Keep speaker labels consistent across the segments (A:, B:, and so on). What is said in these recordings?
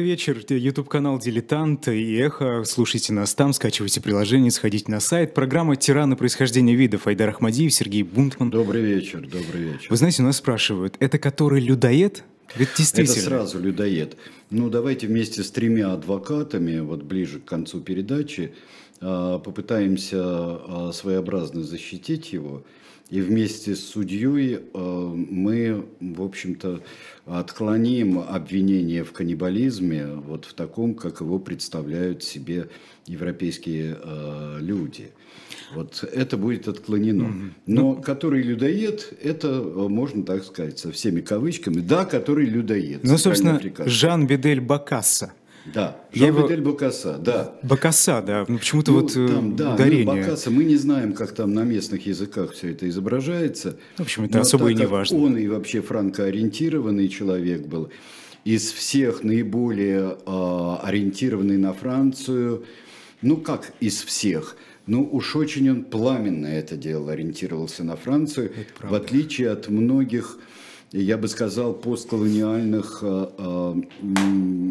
A: Добрый вечер. YouTube-канал «Дилетант» и «Эхо». Слушайте нас там, скачивайте приложение, сходите на сайт. Программа «Тираны происхождения видов» Айдар Ахмадиев, Сергей Бунтман.
B: Добрый вечер, добрый вечер.
A: Вы знаете, у нас спрашивают, это который людоед? Ведь действительно.
B: Это сразу людоед. Ну, давайте вместе с тремя адвокатами, вот ближе к концу передачи, а, попытаемся а, своеобразно защитить его. И вместе с судьей а, мы, в общем-то, отклоним обвинение в каннибализме вот в таком, как его представляют себе европейские люди. Вот это будет отклонено. Но ну, который людоед, это можно так сказать со всеми кавычками. Да, который людоед.
A: Ну, собственно, Жан Бедель Бакасса.
B: Да, Жан его... Бакаса, да.
A: Бакаса, да, ну почему-то ну, вот э, там, да, ударение. Ну,
B: Бакаса, мы не знаем, как там на местных языках все это изображается.
A: В общем, это особо и не важно.
B: Он и вообще франкоориентированный человек был, из всех наиболее э, ориентированный на Францию, ну как из всех – ну, уж очень он пламенно это делал, ориентировался на Францию, в отличие от многих, я бы сказал, постколониальных э, э,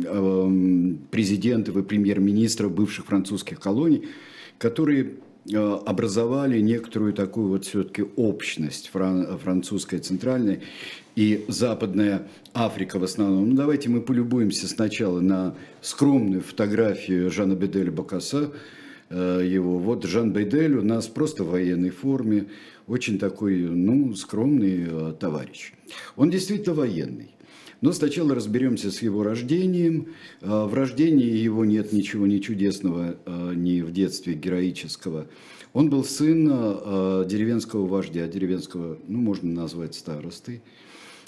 B: э, президентов и премьер-министров бывших французских колоний, которые образовали некоторую такую вот все-таки общность французская центральная и западная Африка в основном. Ну, давайте мы полюбуемся сначала на скромную фотографию Жана Беделя Бакаса, Э, его. Вот Жан Бейдель у нас просто в военной форме, очень такой, ну, скромный э, товарищ. Он действительно военный. Но сначала разберемся с его рождением. Э, в рождении его нет ничего не чудесного, ни в детстве героического. Он был сын деревенского вождя, деревенского, ну, можно назвать старостой,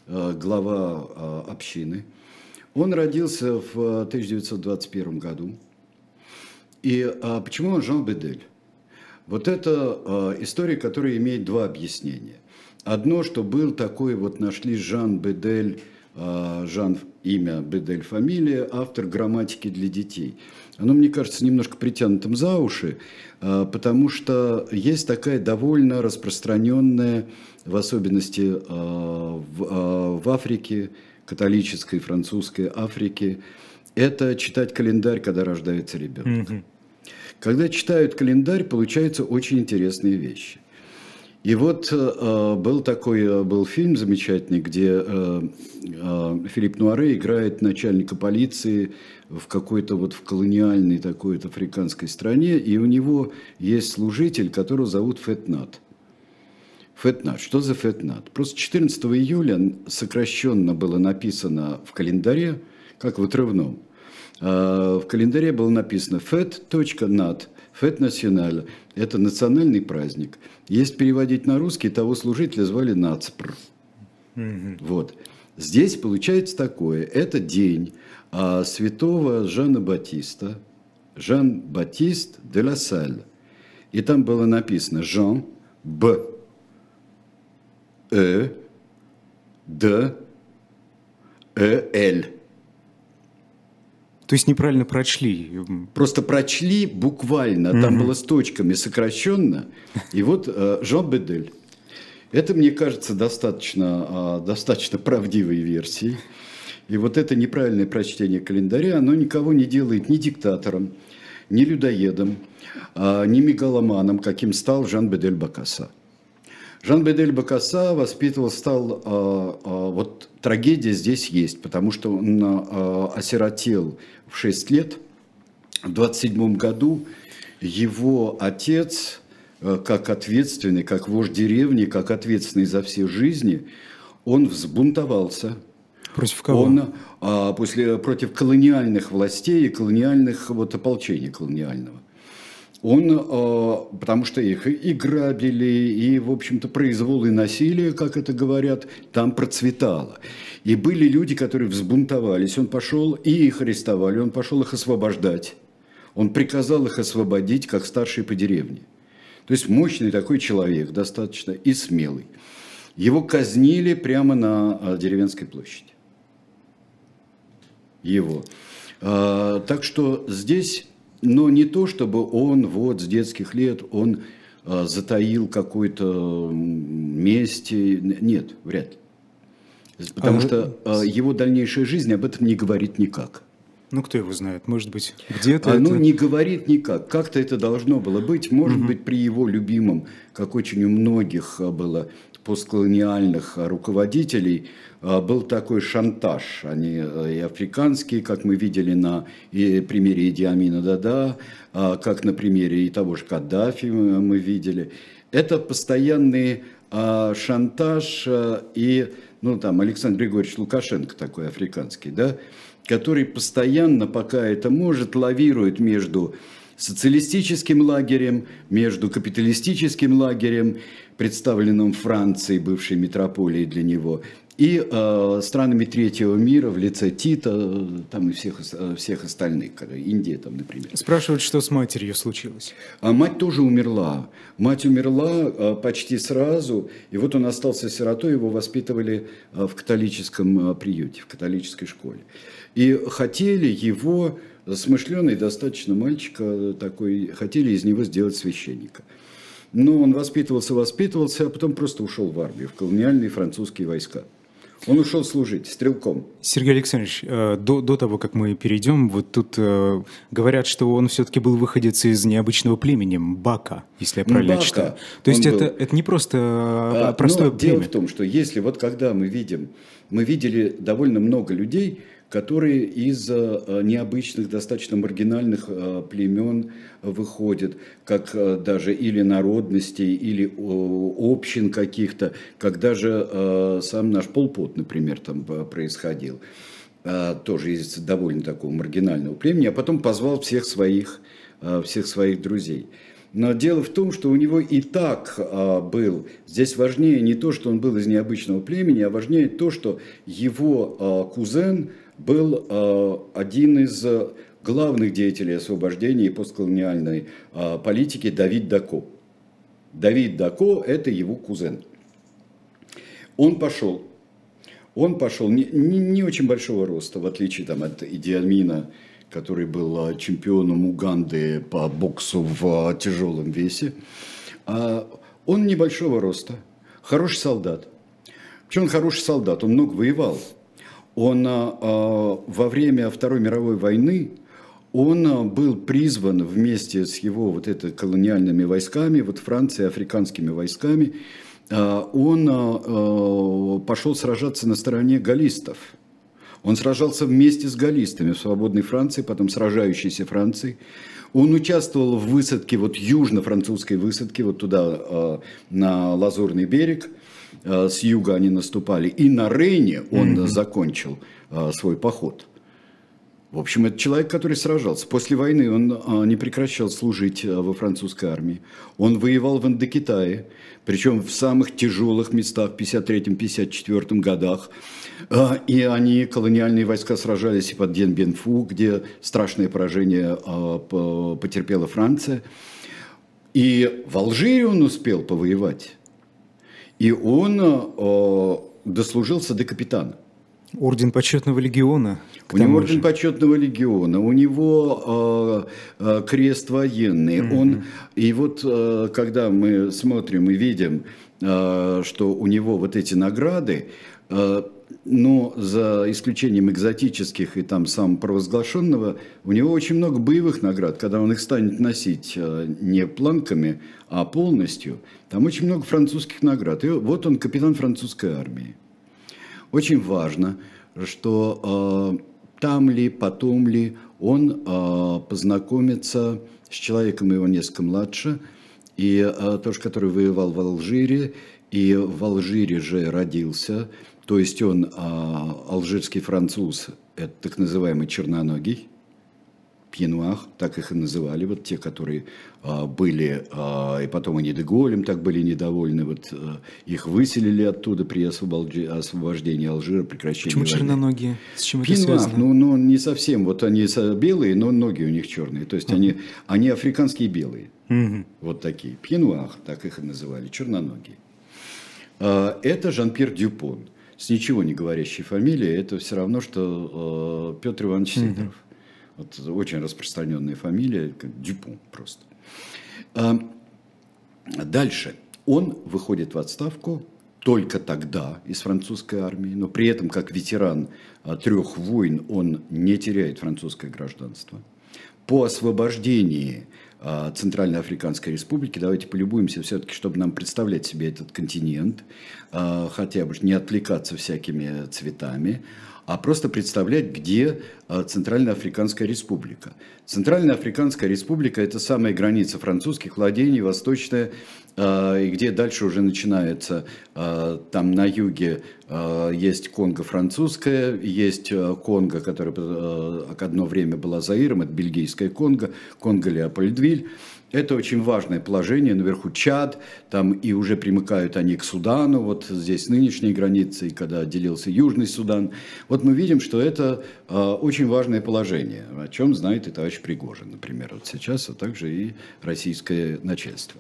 B: глава общины. Он родился в 1921 году. И почему он Жан Бедель? Вот это а, история, которая имеет два объяснения. Одно, что был такой, вот нашли Жан Бедель, а, Жан имя, Бедель фамилия, автор грамматики для детей. Оно, мне кажется, немножко притянутым за уши, а, потому что есть такая довольно распространенная, в особенности а, в, а, в Африке, католической, французской Африке, это читать календарь, когда рождается ребенок. Mm-hmm. Когда читают календарь, получаются очень интересные вещи. И вот э, был такой э, был фильм замечательный, где э, э, Филипп Нуаре играет начальника полиции в какой-то вот в колониальной такой вот африканской стране, и у него есть служитель, которого зовут Фетнат. Фетнат. Что за Фетнат? Просто 14 июля сокращенно было написано в календаре, как в отрывном – в календаре было написано FET.NAT, FET Националь. Это национальный праздник. Если переводить на русский, того служителя звали Нацпр. Mm-hmm. Вот. Здесь получается такое. Это день а, святого Жана Батиста, Жан Батист де ла Саль. И там было написано Жан Б. Э. Д. Э. Л.
A: То есть неправильно прочли.
B: Просто прочли буквально, там было с точками сокращенно. И вот э, Жан Бедель. Это, мне кажется, достаточно, а, достаточно правдивой версией. И вот это неправильное прочтение календаря, оно никого не делает ни диктатором, ни людоедом, а, ни мегаломаном, каким стал Жан Бедель Бакаса. Жан Бедель Бакаса воспитывал, стал, а, вот трагедия здесь есть, потому что он осиротел в 6 лет. В 27 году его отец, э, как ответственный, как вождь деревни, как ответственный за все жизни, он взбунтовался.
A: Против кого?
B: Он а, после, против колониальных властей и колониальных вот, ополчения колониального. Он, а, потому что их и грабили, и, в общем-то, произвол и насилие, как это говорят, там процветало. И были люди, которые взбунтовались. Он пошел, и их арестовали, он пошел их освобождать. Он приказал их освободить, как старший по деревне. То есть мощный такой человек, достаточно и смелый. Его казнили прямо на а, деревенской площади. Его. А, так что здесь, но не то, чтобы он вот с детских лет, он а, затаил какой-то месть. Нет, вряд ли. Потому а, что э, его дальнейшая жизнь об этом не говорит никак.
A: Ну, кто его знает, может быть, где-то
B: Оно
A: это...
B: не говорит никак. Как-то это должно было быть. Может
A: Мгм.
B: быть, при его любимом, как очень у многих а, было постколониальных руководителей, а, был такой шантаж. Они а, и африканские, как мы видели на примере Иди Амина Дада, а, как на примере и того же Каддафи мы мы видели. Это постоянный а, шантаж а, и, ну там, Александр Григорьевич Лукашенко такой африканский, да, который постоянно, пока это может, лавирует между социалистическим лагерем, между капиталистическим лагерем, представленным Францией, бывшей метрополией для него, и э, странами третьего мира в лице Тита, э, там и всех, э, всех остальных, Индия там, например.
A: Спрашивают, что с матерью случилось.
B: А мать тоже умерла. Мать умерла э, почти сразу, и вот он остался сиротой, его воспитывали э, в католическом э, приюте, в католической школе. И хотели его, смышленый достаточно мальчик э, такой, хотели из него сделать священника. Но он воспитывался, воспитывался, а потом просто ушел в армию, в колониальные французские войска. Он ушел служить стрелком.
A: Сергей Александрович, э, до, до того, как мы перейдем, вот тут э, говорят, что он все-таки был выходец из необычного племени, Бака, если я правильно
B: Бака.
A: читаю. То есть
B: Он
A: это,
B: был.
A: это не просто э,
B: А,
A: простое
B: но дело
A: племя.
B: в том, что если вот когда мы видим, мы видели довольно много людей, которые из э, необычных, достаточно маргинальных э, племен выходят, как э, даже или народностей, или общин каких-то, как даже сам наш Полпот, например, там происходил, тоже из довольно такого маргинального племени, а потом позвал всех своих, всех своих друзей. Но дело в том, что у него и так а, был, здесь важнее не то, что он был из необычного племени, а важнее то, что его а, кузен был а, один из а, главных деятелей освобождения и постколониальной а, политики Давид Дако. Давид Дако – это его кузен. Он пошел, он пошел не, не, не очень большого роста, в отличие там, от Идиамина, который был чемпионом Уганды по боксу в тяжелом весе. А он небольшого роста, хороший солдат. Почему он хороший солдат? Он много воевал. Он а, а, во время Второй мировой войны он а, был призван вместе с его вот это колониальными войсками, вот Францией, африканскими войсками, он пошел сражаться на стороне галлистов. Он сражался вместе с галлистами в свободной Франции, потом сражающейся Франции. Он участвовал в высадке, вот южно-французской высадке, вот туда, на Лазурный берег. А, С юга они наступали. И на Рейне он закончил а, свой поход. В общем, это человек, который сражался. После войны он а, не прекращал служить во французской армии. Он воевал в Индокитае, причем в самых тяжелых местах, в 53-54 годах. И они, колониальные войска, сражались и под Денбенфу, где страшное поражение по- потерпела Франция. И в Алжире он успел повоевать. И он а, дослужился до капитана.
A: Орден почетного легиона.
B: У него орден
A: же.
B: почетного легиона, у него э, э, крест военный. Он, и вот э, когда мы смотрим и видим, э, что у него вот эти награды, э, но за исключением экзотических и там самопровозглашенного, у него очень много боевых наград. Когда он их станет носить э, не планками, а полностью, там очень много французских наград. И вот он капитан французской армии. Очень важно, что э, там ли, потом ли он э, познакомится с человеком его несколько младше, и э, тоже, который воевал в Алжире, и в Алжире же родился, то есть он э, алжирский француз, это так называемый черноногий, пьенуах, так их и называли, вот те, которые а, были, а, и потом они Деголем так были недовольны, вот а, их выселили оттуда при освобожде- освобождении Алжира, прекращении
A: Почему
B: войны.
A: черноногие? С чем это
B: Пьенуах,
A: связано?
B: ну, ну, не совсем, вот они белые, но ноги у них черные, то есть они, они африканские белые,
A: Мгм.
B: вот такие, пьенуах, так их и называли, черноногие. А, Это Жан-Пьер Дюпон, с ничего не говорящей фамилией, это все равно, что э, Петр Иванович Сидоров. Вот очень распространенная фамилия, как Дюпон просто. А, Дальше. Он выходит в отставку только тогда из французской армии, но при этом как ветеран а, трех войн он не теряет французское гражданство. По освобождении Центральной Африканской Республики, давайте полюбуемся все-таки, чтобы нам представлять себе этот континент, а, хотя бы не отвлекаться всякими цветами, а просто представлять, где а, Центральная Африканская Республика. Центральная Африканская Республика – это самая граница французских владений, восточная, а, и где дальше уже начинается, а, там на юге есть Конго французская, есть Конго, которая одно время была Заиром, это бельгийская Конго, Конго Леопольдвиль, это очень важное положение. Наверху Чад, там и уже примыкают они к Судану, вот здесь нынешние границы, и когда отделился Южный Судан. Вот мы видим, что это э, очень важное положение, о чем знает и товарищ Пригожин, например, вот сейчас, а также и российское начальство.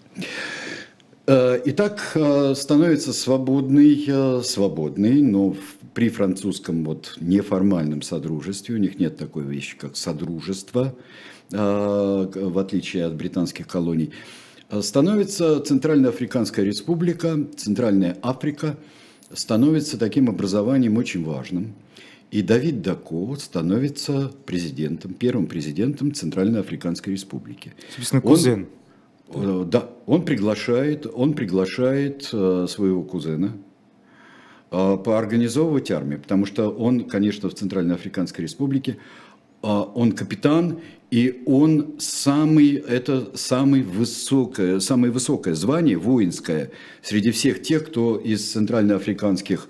B: Э, итак, э, становится свободный, э, свободный, но при французском вот неформальном содружестве, у них нет такой вещи, как содружество, в отличие от британских колоний, становится Центральноафриканская республика, Центральная Африка, становится таким образованием очень важным. И Давид Дако становится президентом, первым президентом Центральноафриканской республики.
A: Собственно, кузен. Он,
B: Э, да, он приглашает, он приглашает э, своего кузена э, поорганизовывать армию, потому что он, конечно, в Центральной Африканской Республике, он капитан, и он самый, это самое высокое, самое высокое звание воинское среди всех тех, кто из центральноафриканских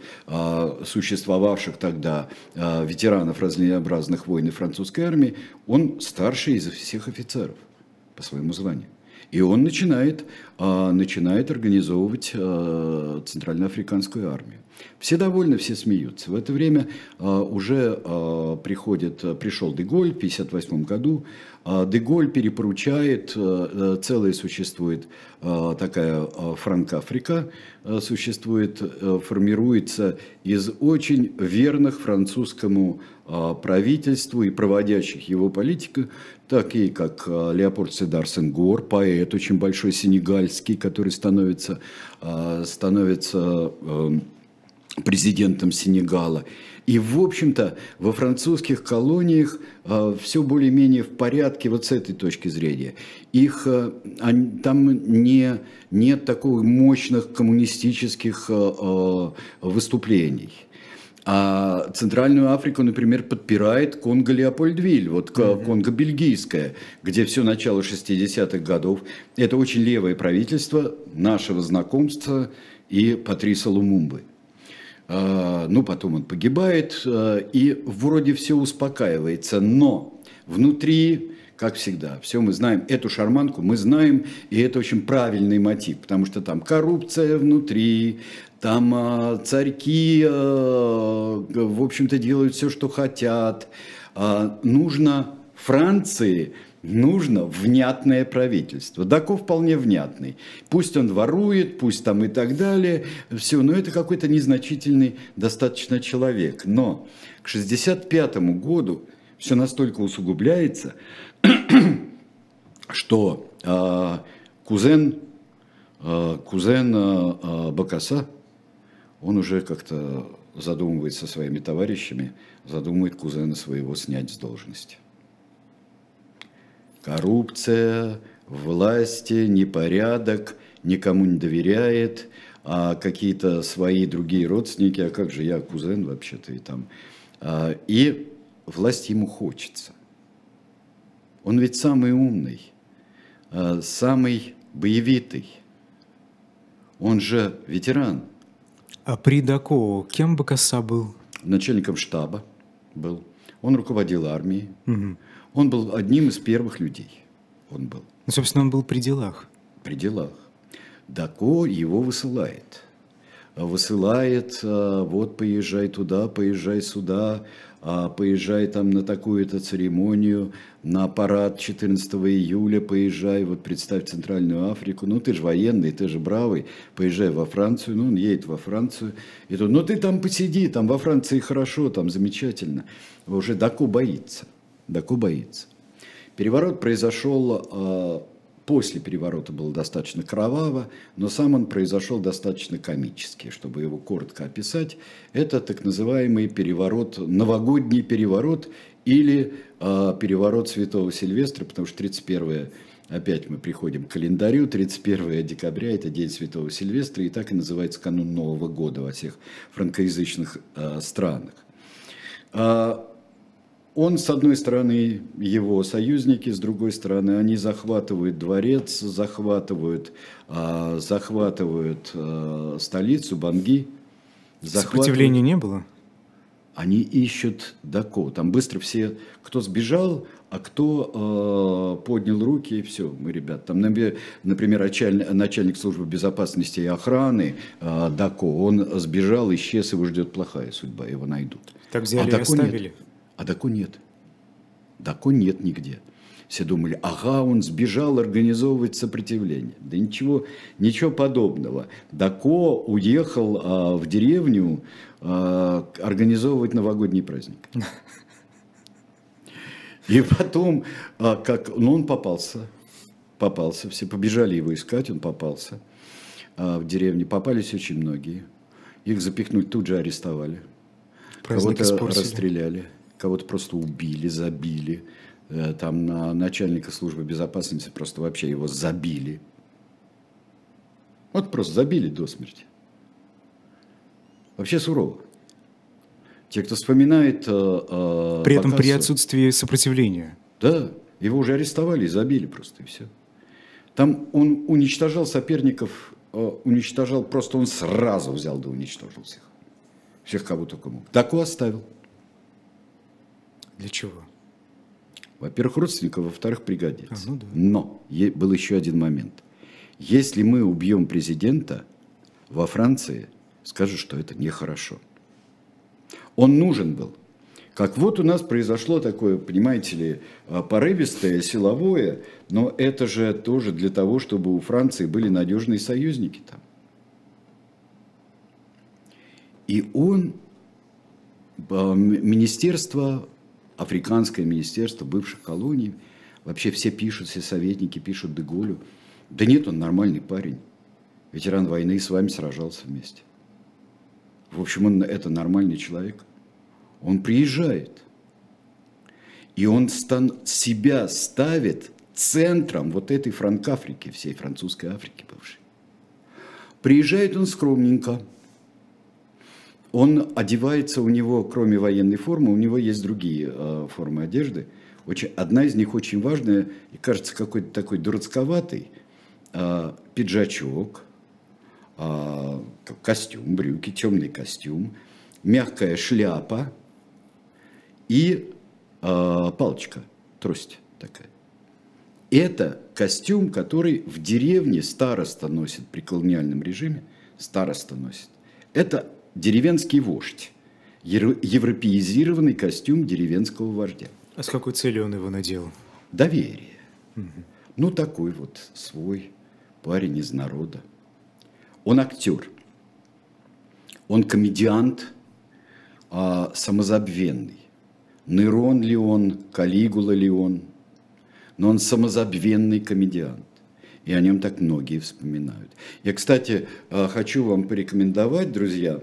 B: существовавших тогда ветеранов разнообразных войн и французской армии, он старший из всех офицеров по своему званию. И он начинает, а, начинает организовывать а, Центральноафриканскую армию. Все довольны, все смеются. В это время а, уже приходит, пришел Деголь в 1958 году. Деголь перепоручает, целая существует такая Франк-Африка, существует, формируется из очень верных французскому правительству и проводящих его политику, такие как а, Леопольд Седар Сенгор, поэт очень большой сенегальский, который становится, а, становится эм, президентом Сенегала. И, в общем-то, во французских колониях э, все более-менее в порядке вот с этой точки зрения. Их, э, они, там не, нет таких мощных коммунистических э, выступлений. А Центральную Африку, например, подпирает Конго Леопольдвиль, вот mm-hmm. Конго бельгийское, где все начало 60-х годов. Это очень левое правительство нашего знакомства и Патриса Лумумбы. А, ну, потом он погибает, а, и вроде все успокаивается, но внутри как всегда. Все мы знаем, эту шарманку мы знаем, и это очень правильный мотив, потому что там коррупция внутри, там э, царьки, э, в общем-то, делают все, что хотят. Э, нужно Франции нужно внятное правительство. Дако вполне внятный. Пусть он ворует, пусть там и так далее, все, но это какой-то незначительный достаточно человек. Но к 1965 году все настолько усугубляется, что э, кузен, э, кузен э, Бакаса, он уже как-то задумывается со своими товарищами, задумывает кузена своего снять с должности. Коррупция, власти, непорядок, никому не доверяет, а какие-то свои другие родственники, а как же я кузен вообще-то и там. А, и власть ему хочется. Он ведь самый умный, а, самый боевитый. Он же ветеран –
A: а при Дако кем Бакаса был?
B: Начальником штаба был. Он руководил армией. Угу. Он был одним из первых людей. Он был.
A: Ну, собственно, он был при делах.
B: При делах. Дако его высылает. Высылает, а, вот поезжай туда, поезжай сюда, поезжай там на такую-то церемонию, на парад 14 июля поезжай, вот представь Центральную Африку, ну ты же военный, ты же бравый, поезжай во Францию, ну он едет во Францию, и тут, ну ты там посиди, там во Франции хорошо, там замечательно. Уже Даку боится, Даку боится. Переворот произошел э, после переворота было достаточно кроваво, но сам он произошел достаточно комически, чтобы его коротко описать. Это так называемый переворот, новогодний переворот или э, переворот Святого Сильвестра, потому что 31 опять мы приходим к календарю, 31 декабря – это день Святого Сильвестра, и так и называется канун Нового года во всех франкоязычных э, странах. Он, с одной стороны, его союзники, с другой стороны, они захватывают дворец, захватывают, э, захватывают э, столицу, Банги.
A: Сопротивления не было?
B: Они ищут Дако. Там быстро все, кто сбежал, а кто э, поднял руки, и все, мы, ребят. Там, например, начальник, начальник службы безопасности и охраны э, Дако, он сбежал, исчез, его ждет плохая судьба, его найдут.
A: Так взяли а и оставили?
B: Нет. А Дако нет. Дако нет нигде. Все думали, ага, он сбежал организовывать сопротивление. Да ничего, ничего подобного. Дако уехал а, в деревню а, организовывать новогодний праздник. И потом, а, как, ну он попался, попался, все побежали его искать, он попался а, в деревне. Попались очень многие. Их запихнуть тут же арестовали. Кого-то расстреляли кого-то просто убили, забили. Э, там на начальника службы безопасности просто вообще его забили. Вот просто забили до смерти. Вообще сурово. Те, кто вспоминает... Э,
A: э, при этом показ... при отсутствии сопротивления.
B: Да, его уже арестовали и забили просто, и все. Там он уничтожал соперников, уничтожал, просто он сразу взял да уничтожил всех. Всех, кого только мог. Такую оставил.
A: Для чего?
B: Во-первых, родственников, во-вторых, пригодится.
A: А, ну да.
B: Но был еще один момент. Если мы убьем президента во Франции, скажут, что это нехорошо. Он нужен был. Как вот у нас произошло такое, понимаете ли, а, порывистое, силовое, но это же тоже для того, чтобы у Франции были надежные союзники там. И он, а, министерство африканское министерство бывших колоний. Вообще все пишут, все советники пишут Деголю. Да нет, он нормальный парень. Ветеран войны с вами сражался вместе. В общем, он это нормальный человек. Он приезжает. И он стан, себя ставит центром вот этой Франкафрики, всей французской Африки бывшей. Приезжает он скромненько, он одевается, у него, кроме военной формы, у него есть другие э, формы одежды. Очень, одна из них очень важная и кажется какой-то такой дурацковатый. Э, пиджачок, э, костюм, брюки, темный костюм, мягкая шляпа и э, палочка, трость такая. Это костюм, который в деревне староста носит при колониальном режиме, староста носит. Это деревенский вождь, европеизированный костюм деревенского вождя.
A: А с какой целью он его надел?
B: Доверие. Угу. Ну, такой вот свой парень из народа. Он актер. Он комедиант, а, самозабвенный. Нейрон ли он, Калигула ли он, но он самозабвенный комедиант и о нем так многие вспоминают. Я, кстати, а, хочу вам порекомендовать, друзья,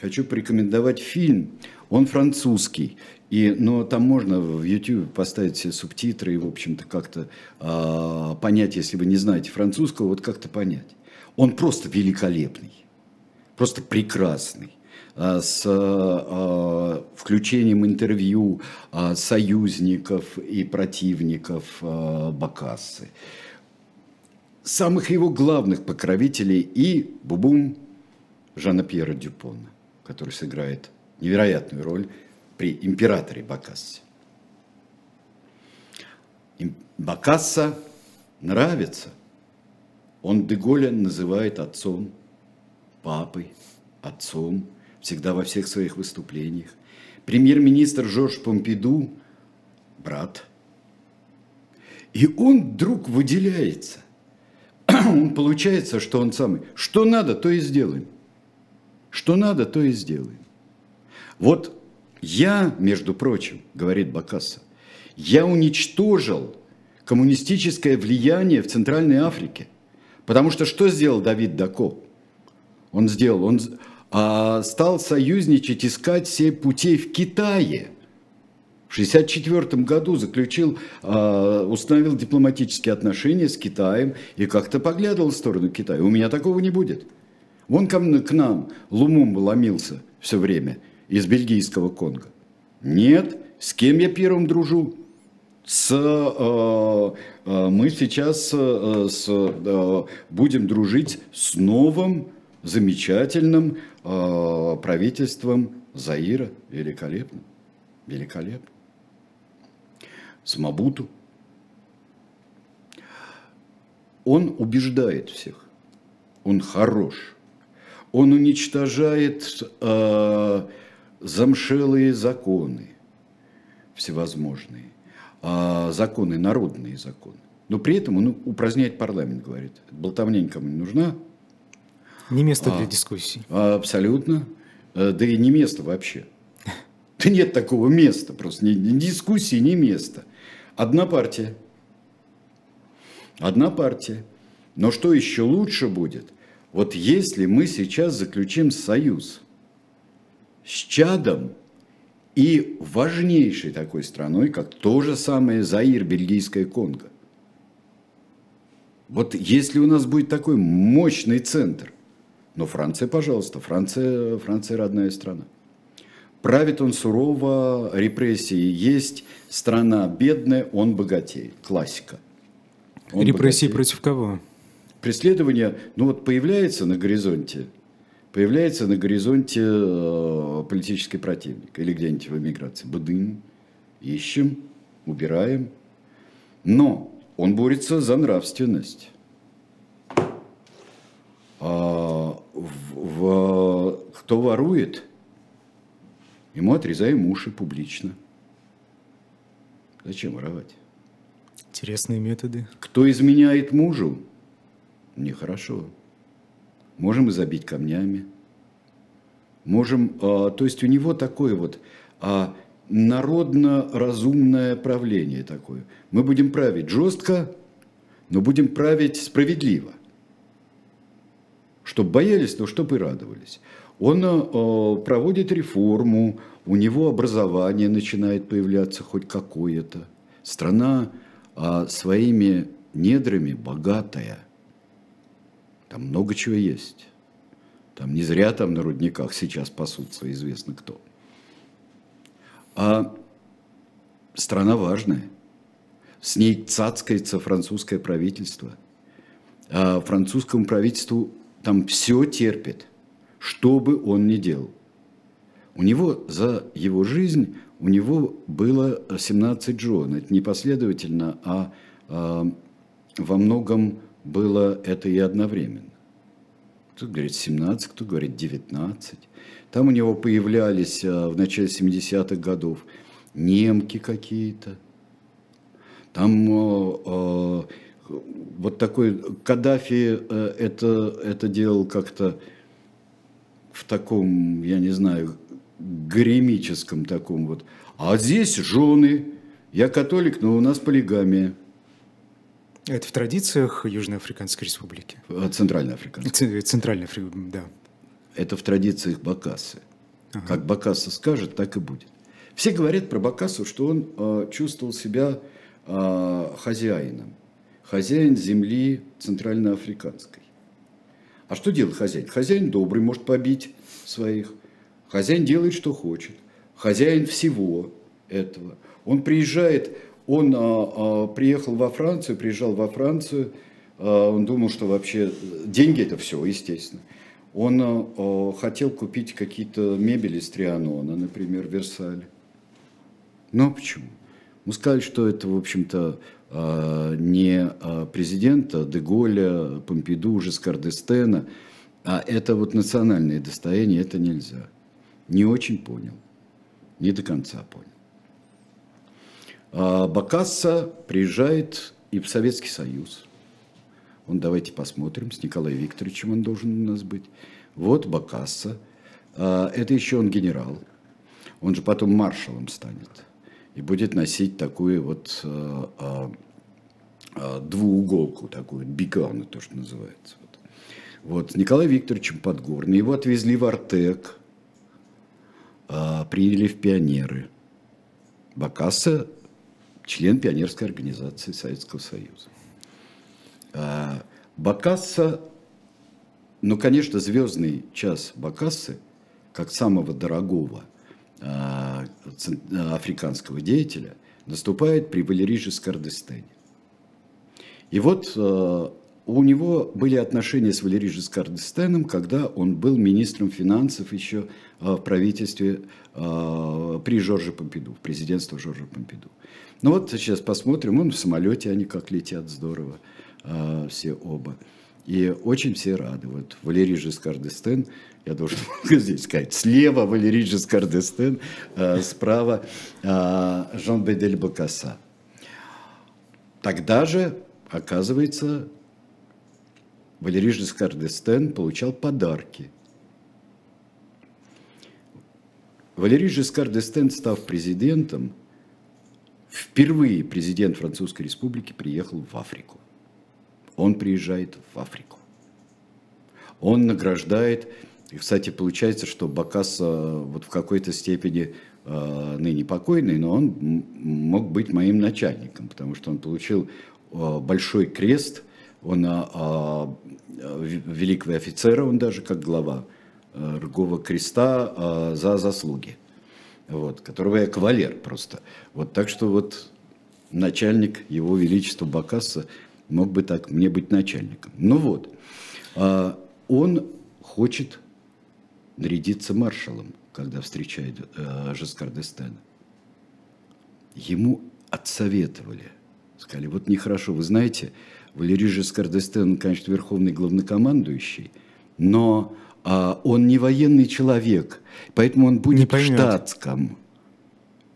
B: хочу порекомендовать фильм. Он французский, и, но там можно в YouTube поставить все субтитры и, в общем-то, как-то э, понять, если вы не знаете французского, вот как-то понять. Он просто великолепный, просто прекрасный. А, с э, включением интервью э, союзников и противников э, Бакассы, самых его главных покровителей и Бубум Жана Пьера Дюпона который сыграет невероятную роль при императоре Бакассе. Бакасса нравится. Он Деголя называет отцом, папой, отцом, всегда во всех своих выступлениях. Премьер-министр Жорж Помпиду – брат. И он вдруг выделяется. Он получается, что он самый. Что надо, то и сделаем. Что надо, то и сделаем. Вот я, между прочим, говорит Бакасса, я уничтожил коммунистическое влияние в Центральной Африке. Потому что что сделал Давид Дако? Он сделал, он а, стал союзничать, искать все путей в Китае. В 1964 году заключил, а, установил дипломатические отношения с Китаем и как-то поглядывал в сторону Китая. У меня такого не будет. Вон ко мне, к нам Лумумба ломился все время из бельгийского Конго. Нет, с кем я первым дружу? С, э, э, мы сейчас э, с, э, будем дружить с новым замечательным э, правительством Заира. Великолепно. Великолепно. С Мабуту. Он убеждает всех. Он хорош. Он уничтожает э, замшелые законы всевозможные, э, законы, народные законы. Но при этом он упраздняет парламент, говорит. Болтовня никому не нужна,
A: не место для а, дискуссий.
B: Абсолютно. Э, да и не место вообще. Да нет такого места просто. Ни, ни дискуссии, ни места. Одна партия. Одна партия. Но что еще лучше будет? Вот если мы сейчас заключим союз с Чадом и важнейшей такой страной, как то же самое Заир, Бельгийская Конго. Вот если у нас будет такой мощный центр, но Франция, пожалуйста, Франция, Франция родная страна. Правит он сурово, репрессии есть, страна бедная, он богатеет. Классика.
A: Он репрессии богатеет. против кого?
B: Преследование, ну вот появляется на горизонте, появляется на горизонте э, политический противник или где-нибудь в эмиграции. Бадын, ищем, убираем. Но он борется за нравственность. А, в, в, кто ворует, ему отрезаем уши публично. Зачем воровать?
A: Интересные методы.
B: Кто изменяет мужу, нехорошо. Можем и забить камнями. Можем, а, то есть у него такое вот а, народно-разумное правление такое. Мы будем править жестко, но будем править справедливо – чтобы боялись, но чтобы и радовались. Он э, проводит реформу, у него образование начинает появляться хоть какое-то. Страна э, своими недрами богатая. Там много чего есть. Там не зря там на рудниках сейчас пасутся, известно кто. А страна важная. С ней цацкается французское правительство. А французскому правительству там все терпит, что бы он ни делал. У него за его жизнь, у него было 17 жен. Это не последовательно, а, а во многом было это и одновременно. Кто говорит 17, кто говорит 19. Там у него появлялись а, в начале 70-х годов немки какие-то. Там а, вот такой Каддафи э, это, это делал как-то в таком, я не знаю, гремическом таком вот. А здесь жены, я католик, но у нас полигамия.
A: Это в традициях Южноафриканской республики?
B: А, Центральноафриканской.
A: Центральной Африки, да.
B: Это в традициях Бакасы. Ага. Как Бакаса скажет, так и будет. Все говорят про Бакасу, что он э, чувствовал себя э, хозяином хозяин земли центральноафриканской. А что делает хозяин? Хозяин добрый, может побить своих. Хозяин делает, что хочет. Хозяин всего этого. Он приезжает, он а, а, приехал во Францию, приезжал во Францию, а, он думал, что вообще деньги это все, естественно. Он хотел купить какие-то мебели из Трианона, например, в Версале. Но почему? Мы сказали, что это, в общем-то, не президента Деголя, Помпиду, Жескар Дестена, а это вот национальное достояние, это нельзя. Не очень понял, не до конца понял. А Бакасса приезжает и в Советский Союз. Он, давайте посмотрим, с Николаем Викторовичем он должен у нас быть. Вот Бакасса. Это еще он генерал. Он же потом маршалом станет и будет носить такую вот а, двууголку такую, бикарну то, что называется. Вот. с Николаем Викторовичем Подгорным. Его отвезли в Артек, а, приняли в пионеры. Бакасса – член пионерской организации Советского Союза. А, Бакасса, ну, конечно, звездный час Бакассы, как самого дорогого а, африканского деятеля, наступает при Валерии Жескардестене. И вот э, у него были отношения с Валерией Жескар Дестеном, когда он был министром финансов еще э, в правительстве э, при Жорже Помпиду, в президентстве Жоржа Помпиду. Ну вот сейчас посмотрим, он в самолете, они как летят здорово, все оба. И очень все рады. Вот Валерий Жескар Дестен, я должен здесь сказать, слева Валерий Жескар Дестен, справа Жан-Бедель Бакаса. Тогда же Оказывается, Валерий Жескар д'Эстен получал подарки. Валерий Жескар д'Эстен, став президентом, впервые президент Французской Республики приехал в Африку. Он приезжает в Африку. Он награждает, и, кстати, получается, что Бакаса вот в какой-то степени э, ныне покойный, но он мог быть моим начальником, потому что он получил Э, большой крест, он а, а, великого офицера, он даже как глава а, Рогого креста а, за заслуги, вот, которого я кавалер просто. Вот, так что вот начальник его величества Бакаса мог бы так мне быть начальником. Ну вот, а, он хочет нарядиться маршалом, когда встречает а, Жескар Дестена. Ему отсоветовали – Сказали, вот нехорошо, вы знаете, Валерий Жескар д'Эстен, конечно, верховный главнокомандующий, но а, он не военный человек, поэтому он будет в штатском.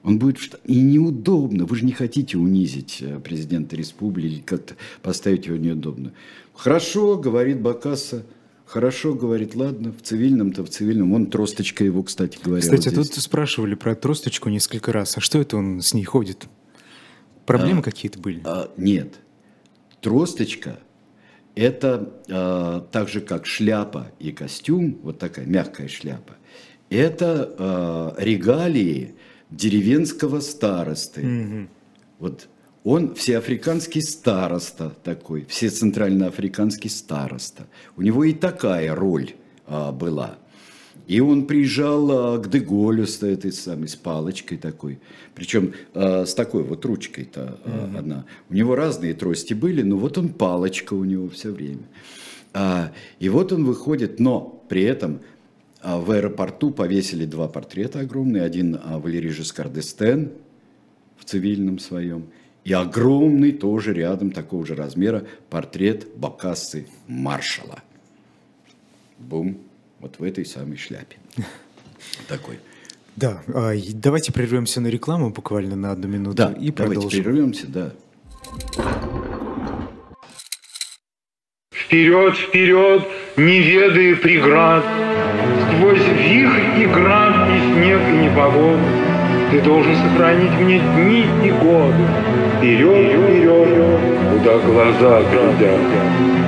B: Он будет в штат... И неудобно. Вы же не хотите унизить э, президента республики или как-то поставить его неудобно. Хорошо, говорит Бакаса. Хорошо, говорит, ладно, в цивильном-то в цивильном. Он тросточка его, кстати говоря.
A: Кстати, вот тут спрашивали про тросточку несколько раз. А что это он с ней ходит? Проблемы а, какие-то были?
B: А, нет. Тросточка – это а, так же, как шляпа и костюм, вот такая мягкая шляпа, это а, регалии деревенского старосты. Угу. Вот он всеафриканский староста такой, всецентральноафриканский староста. У него и такая роль а, была – и он приезжал а, к Деголю с этой самой, с палочкой такой. Причем а, с такой вот ручкой-то а, mm одна. У него разные трости были, но вот он палочка у него все время. И вот он выходит, но при этом в аэропорту повесили два портрета огромные. Один Валерий Жескар д'Эстен в цивильном своем. И огромный тоже рядом такого же размера портрет Бакассы маршала. Бум вот в этой самой шляпе. Такой.
A: Да, а, давайте прервемся на рекламу буквально на одну минуту
B: да, и продолжим. Давайте прервемся, да.
C: Вперед, вперед, не ведая преград, Сквозь вихрь и град, и снег, и непогоду, Ты должен сохранить мне дни и годы. Вперед, вперед, куда глаза глядят.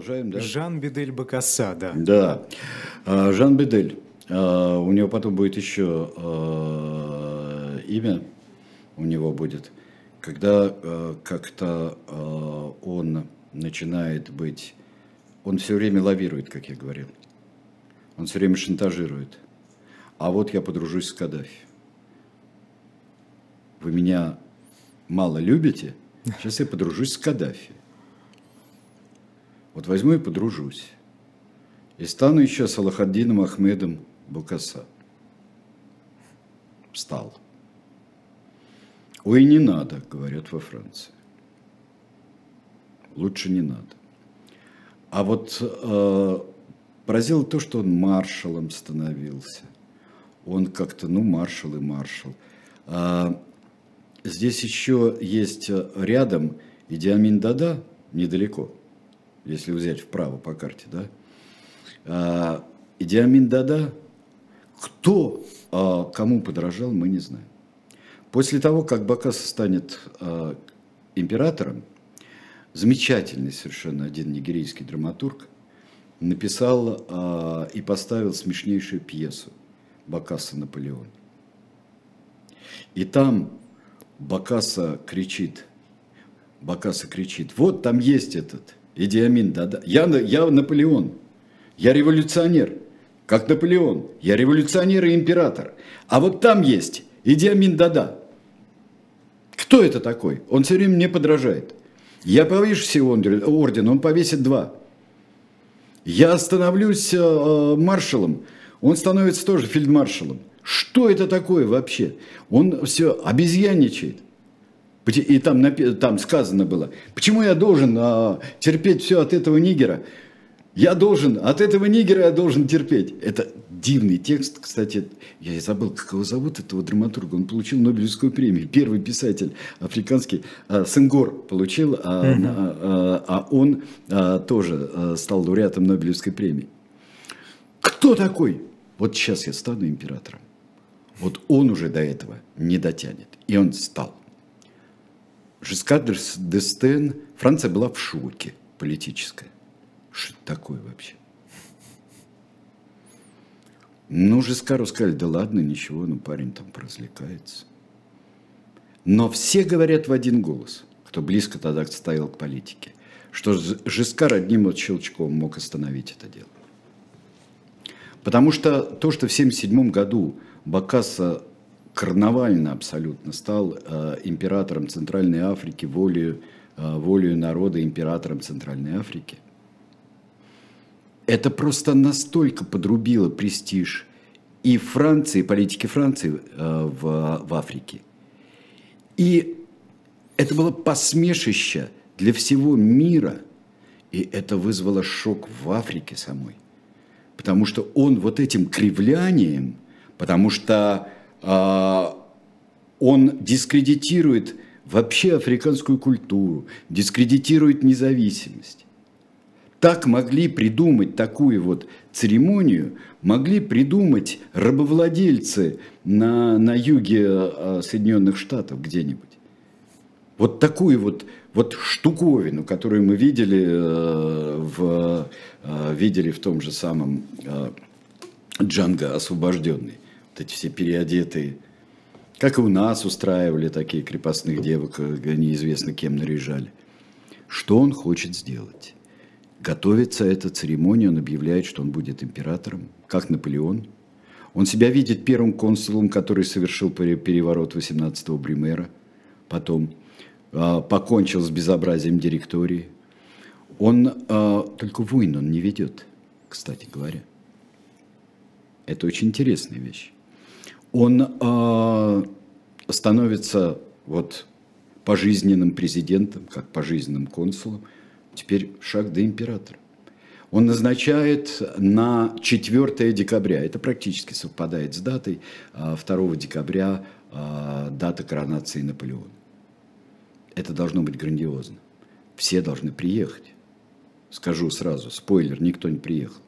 B: Продолжаем, да?
A: Жан Бедель Бакаса, да.
B: Да. А, Жан Бедель. А, у него потом будет еще а, имя, у него будет, когда как-то он начинает быть, он все время лавирует, как я говорил. Он все время шантажирует. А вот я подружусь с Каддафи. Вы меня мало любите? Сейчас я подружусь с Каддафи. Вот возьму и подружусь. и стану еще Салахаддином Ахмедом Букаса. Стал. Ой, не надо, говорят во Франции. Лучше не надо. А вот э, поразило то, что он маршалом становился. Он как-то, ну, маршал и маршал. А, здесь еще есть рядом Идиамин Дада, недалеко, если взять вправо по карте, да. А, Идиамин Дада, кто а, кому подражал, мы не знаем. После того, как Бакаса станет а, императором, замечательный совершенно один нигерийский драматург написал а, и поставил смешнейшую пьесу Бакаса Наполеон. И там Бакаса кричит, Бакаса кричит, вот там есть этот Идиамин, да-да, я, я Наполеон, я революционер, как Наполеон, я революционер и император, а вот там есть Идиамин, да-да. Кто это такой? Он все время мне подражает. Я повешу себе орден, он повесит два. Я становлюсь э, маршалом, он становится тоже фельдмаршалом. Что это такое вообще? Он все обезьянничает. И там, там сказано было, почему я должен а, терпеть все от этого нигера? Я должен, от этого нигера я должен терпеть. Это дивный текст, кстати, я забыл, как его зовут, этого драматурга. Он получил Нобелевскую премию. Первый писатель африканский, а, Сенгор получил, а, угу. а, а он а, тоже а, стал лауреатом Нобелевской премии. Кто такой? Вот сейчас я стану императором. Вот он уже до этого не дотянет. И он стал. Жескар Дестен, Франция была в шоке политическая. Что это такое вообще? Ну, Жескару сказали, да ладно, ничего, ну парень там поразвлекается. Но все говорят в один голос, кто близко тогда стоял к политике, что Жескар одним вот щелчком мог остановить это дело. Потому что то, что в 1977 году Бакаса карнавально абсолютно стал э, императором Центральной Африки, волею, э, волею народа императором Центральной Африки, это просто настолько подрубило престиж и Франции, политики Франции э, в, в Африке. И это было посмешище для всего мира, и это вызвало шок в Африке самой потому что он вот этим кривлянием, потому что он дискредитирует вообще африканскую культуру, дискредитирует независимость. Так могли придумать такую вот церемонию, могли придумать рабовладельцы на, на юге а, Соединенных Штатов где-нибудь. Вот такую вот вот штуковину, которую мы видели э, в, э, видели в том же самом э, Джанго освобожденный. Эти все переодетые, как и у нас устраивали такие крепостных девок, неизвестно кем наряжали. Что он хочет сделать? Готовится эта церемония, он объявляет, что он будет императором, как Наполеон. Он себя видит первым консулом, который совершил переворот 18-го Бримера, потом – а, покончил с безобразием директории. Он а, только войн он не ведет, кстати говоря. Это очень интересная вещь. Он а, становится вот пожизненным президентом, как пожизненным консулом. Теперь шаг до императора. Он назначает на 4 декабря, это практически совпадает с датой, 2 декабря дата коронации Наполеона. Это должно быть грандиозно. Все должны приехать. Скажу сразу, спойлер, никто не приехал.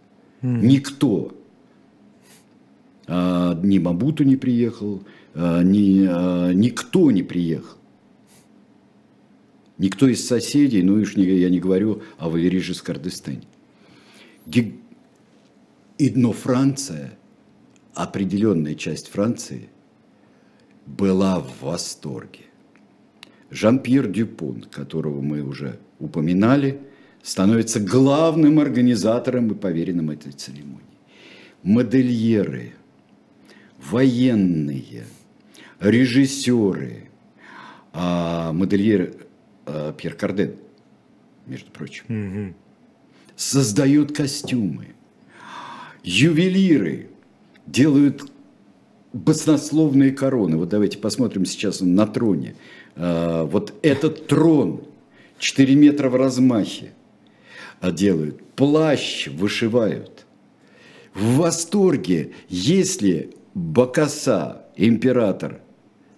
B: Mm. Никто. А, ни Мабуту не приехал, а, ни, а, никто не приехал. Никто из соседей, ну уж не, я не говорю о Валерии Жескардестене. И, но Франция, определенная часть Франции, была в восторге. Жан-Пьер Дюпон, которого мы уже упоминали, становится главным организатором и поверенным этой церемонии. Модельеры, военные, режиссеры, а модельер а, Пьер Карден, между прочим, угу. создают костюмы. Ювелиры делают баснословные короны. Вот давайте посмотрим сейчас на троне. А, вот этот трон 4 метра в размахе а, делают. Плащ вышивают. В восторге, если Бакаса, император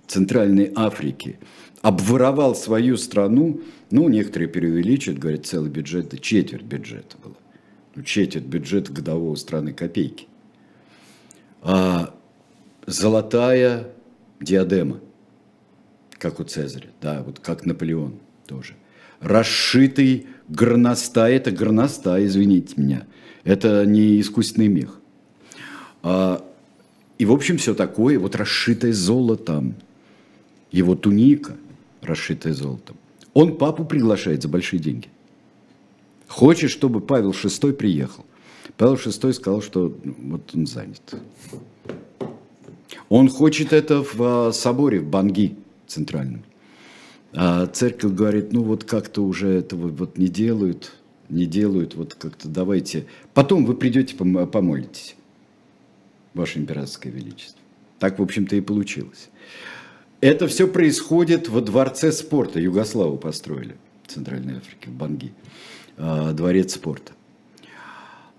B: Центральной Африки, обворовал свою страну, ну, некоторые преувеличивают, говорят, целый бюджет, да четверть бюджета было. Ну, четверть бюджета годового страны копейки. А золотая диадема, как у Цезаря, да, вот как Наполеон тоже. Расшитый горностай, это горностай, извините меня, это не искусственный мех. А, и, в общем, все такое, вот расшитое золотом, его туника, расшитая золотом. Он папу приглашает за большие деньги. Хочет, чтобы Павел VI приехал. Павел VI сказал, что ну, вот он занят. Он хочет это в а, соборе, в Банги центральном. А церковь говорит, ну вот как-то уже этого вот не делают, не делают, вот как-то давайте. Потом вы придете, помолитесь, Ваше Императорское Величество. Так, в общем-то, и получилось. Это все происходит во дворце спорта. Югославу построили в Центральной Африке, в Банги. А, дворец спорта.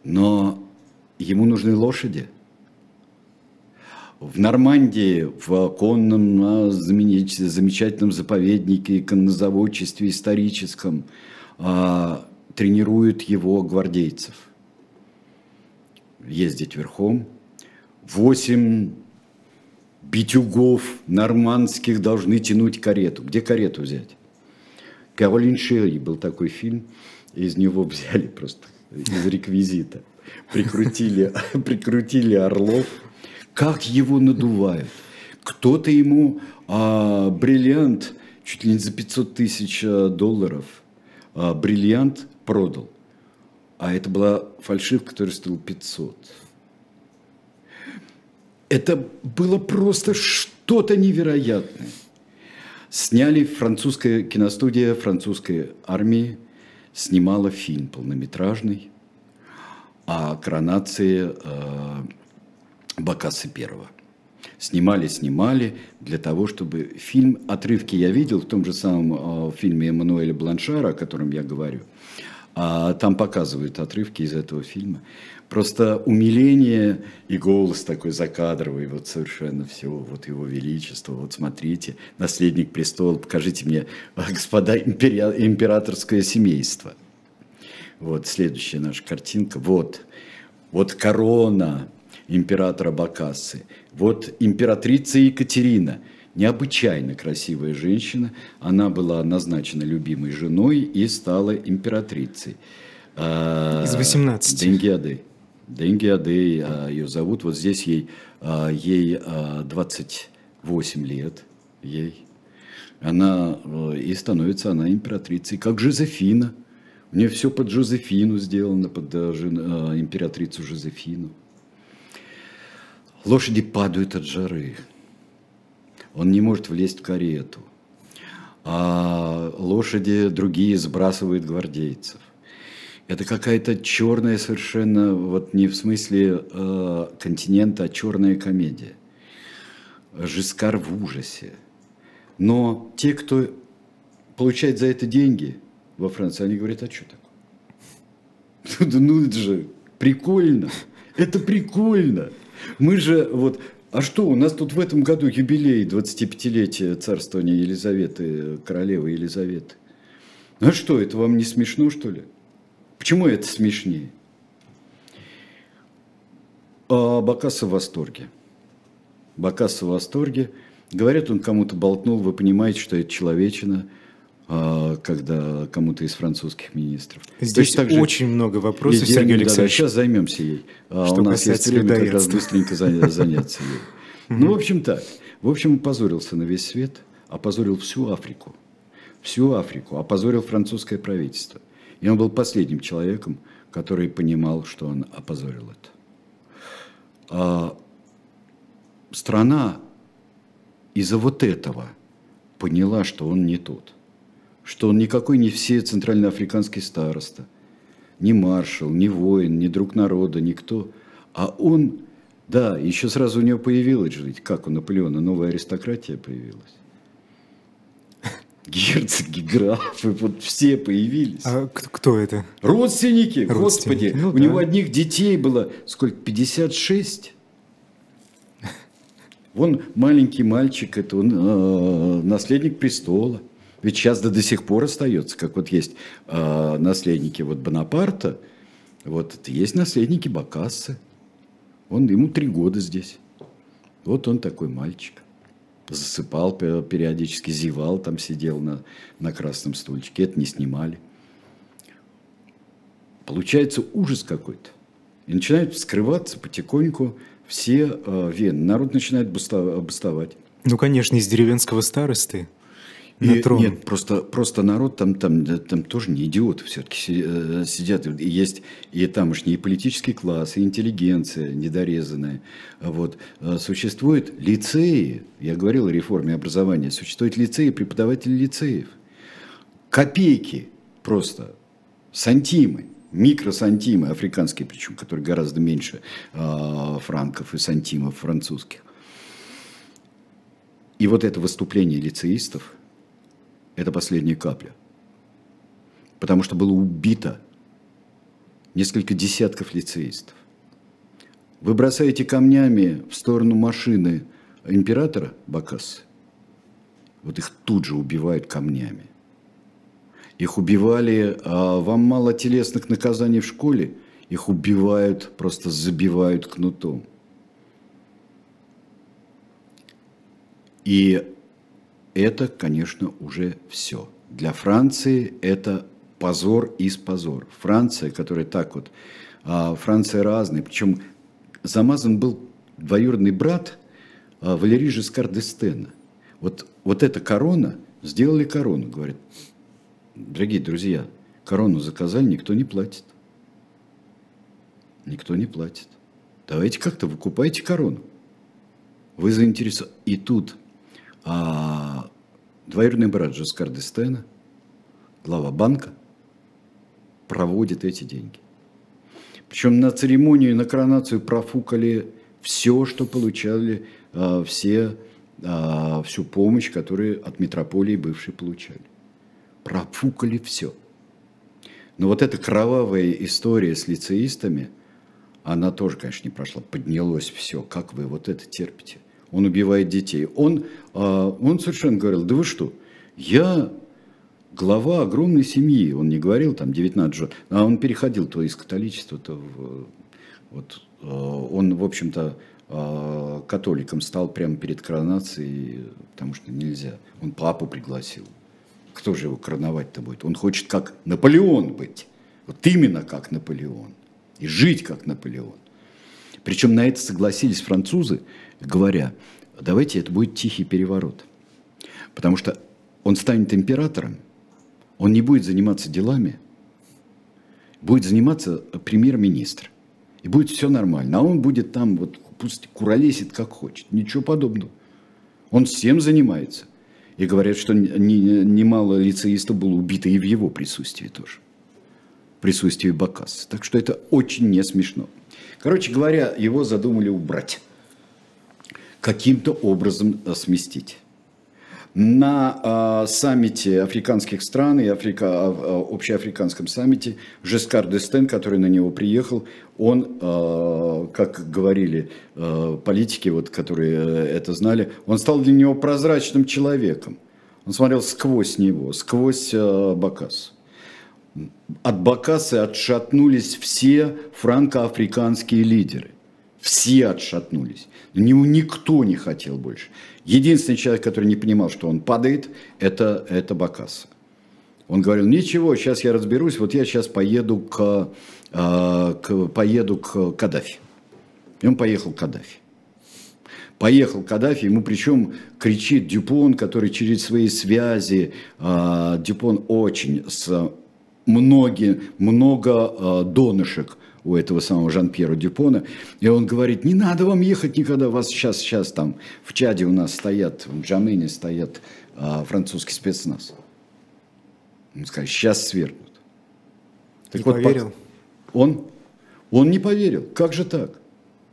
B: Но ему нужны лошади – в Нормандии, в конном замечательном заповеднике, коннозаводчестве историческом, а, тренируют его гвардейцев. Ездить верхом. Восемь битюгов нормандских должны тянуть карету. Где карету взять? Каролин Шерри был такой фильм, из него взяли просто из реквизита. Прикрутили, прикрутили орлов – как его надувают. Кто-то ему а, бриллиант чуть ли не за 500 тысяч а, долларов а, бриллиант продал. А это была фальшивка, которая стоила 500. Это было просто что-то невероятное. Сняли французская киностудия французской армии, снимала фильм полнометражный о коронации э, Бакаса первого. Снимали, снимали для того, чтобы фильм, отрывки я видел в том же самом э, фильме Эммануэля Бланшара, о котором я говорю, а там показывают отрывки из этого фильма. Просто умиление и голос такой закадровый, вот совершенно все, вот его величество, вот смотрите, наследник престола, покажите мне, господа импери... императорское семейство. Вот следующая наша картинка, вот, вот корона, императора Бакасы. Вот императрица Екатерина, необычайно красивая женщина, она была назначена любимой женой и стала императрицей.
A: А, Из 18.
B: Денгиады. Денгиады а, ее зовут. Вот здесь ей, а, ей 28 лет. Ей. Она и становится она императрицей, как Жозефина. У нее все под Жозефину сделано, под императрицу Жозефину. Лошади падают от жары. Он не может влезть в карету. А лошади другие сбрасывают гвардейцев. Это какая-то черная совершенно, вот не в смысле э, континента, а черная комедия. Жискар в ужасе. Но те, кто получает за это деньги во Франции, они говорят, а что такое? Ну это же прикольно. Это прикольно. Мы же вот а что, у нас тут в этом году юбилей 25-летия царствования Елизаветы, королевы Елизаветы. А что, это вам не смешно, что ли? Почему это смешнее? А Бакаса в восторге. Бакаса в восторге. Говорят, он кому-то болтнул, вы понимаете, что это человечина – а, когда кому-то из французских министров.
A: Здесь также очень много вопросов, Сергей Алексеевич. Да,
B: сейчас займемся ей. А что У нас есть время как раз быстренько заняться ей. Ну, в общем, так. В общем, опозорился на весь свет, опозорил всю Африку. Всю Африку, опозорил французское правительство. И он был последним человеком, который понимал, что он опозорил это. А страна из-за вот этого поняла, что он не тот что он никакой не все центральноафриканский староста, ни маршал, ни воин, ни друг народа, никто, А он, да, еще сразу у него появилась жить, как у Наполеона, новая аристократия появилась. Герцоги, графы, вот все появились.
A: А кто это?
B: Родственники, Родственники. господи. Ну, у да. него одних детей было, сколько, 56? Вон маленький мальчик, это он э, наследник престола. Ведь сейчас да до сих пор остается, как вот есть э, наследники вот Бонапарта, вот это есть наследники Бакассы. Он, ему три года здесь. Вот он такой мальчик. Засыпал периодически, зевал, там сидел на, на красном стульчике. Это не снимали. Получается ужас какой-то. И начинают вскрываться потихоньку все э, вены. Народ начинает бастовать.
A: Ну, конечно, из деревенского старосты.
B: И, нет, просто, просто народ там, там, там тоже не идиоты все-таки э, сидят. И есть и тамошний и политический класс, и интеллигенция недорезанная. Вот. Э, существуют лицеи, я говорил о реформе образования, существуют лицеи, преподаватели лицеев. Копейки просто, сантимы микросантимы африканские, причем, которые гораздо меньше э, франков и сантимов французских. И вот это выступление лицеистов – это последняя капля. Потому что было убито несколько десятков лицеистов. Вы бросаете камнями в сторону машины императора Бакасы, вот их тут же убивают камнями. Их убивали, а вам мало телесных наказаний в школе, их убивают, просто забивают кнутом. И это, конечно, уже все. Для Франции это позор из позор. Франция, которая так вот, а Франция разная, причем замазан был двоюродный брат а, Валерий Жескар d'Естена. Вот, вот эта корона, сделали корону, говорит, Дорогие друзья, корону заказали, никто не платит. Никто не платит. Давайте как-то выкупайте корону. Вы заинтересованы. И тут а, двоюродный брат Жескар Дестена, глава банка, проводит эти деньги. Причем на церемонию, на коронацию профукали все, что получали, а, все, а, всю помощь, которую от метрополии бывшей получали профукали все. Но вот эта кровавая история с лицеистами, она тоже, конечно, не прошла. Поднялось все. Как вы вот это терпите? Он убивает детей. Он, а, он совершенно говорил, да вы что, я глава огромной семьи. Он не говорил там 19 жен, а он переходил то из католичества, то в, вот, а, он, в общем-то, а, католиком стал прямо перед коронацией, потому что нельзя. Он папу пригласил кто же его короновать-то будет? Он хочет как Наполеон быть. Вот именно как Наполеон. И жить как Наполеон. Причем на это согласились французы, говоря, давайте это будет тихий переворот. Потому что он станет императором, он не будет заниматься делами, будет заниматься премьер-министр. И будет все нормально. А он будет там, вот пусть куролесит как хочет. Ничего подобного. Он всем занимается. И говорят, что немало лицеистов было убито и в его присутствии тоже. В присутствии Бакаса. Так что это очень не смешно. Короче говоря, его задумали убрать. Каким-то образом сместить. На э, саммите африканских стран и Африка, э, общеафриканском саммите Жескар Дестен, который на него приехал, он, э, как говорили э, политики, вот, которые это знали, он стал для него прозрачным человеком. Он смотрел сквозь него, сквозь э, Бакас. От Бакаса отшатнулись все франко-африканские лидеры. Все отшатнулись. Никто не хотел больше. Единственный человек, который не понимал, что он падает, это, это Бакаса. Он говорил, ничего, сейчас я разберусь, вот я сейчас поеду к, э, к, поеду к Каддафи. И он поехал к Каддафи. Поехал Каддафи, ему причем кричит Дюпон, который через свои связи, э, Дюпон очень с многие, много э, донышек у этого самого Жан-Пьера Дюпона, и он говорит, не надо вам ехать никогда, вас сейчас, сейчас там в Чаде у нас стоят, в Джамене стоят а, французский спецназ. Он сказал, сейчас свергнут.
A: Так не вот, поверил?
B: Он, он не поверил. Как же так?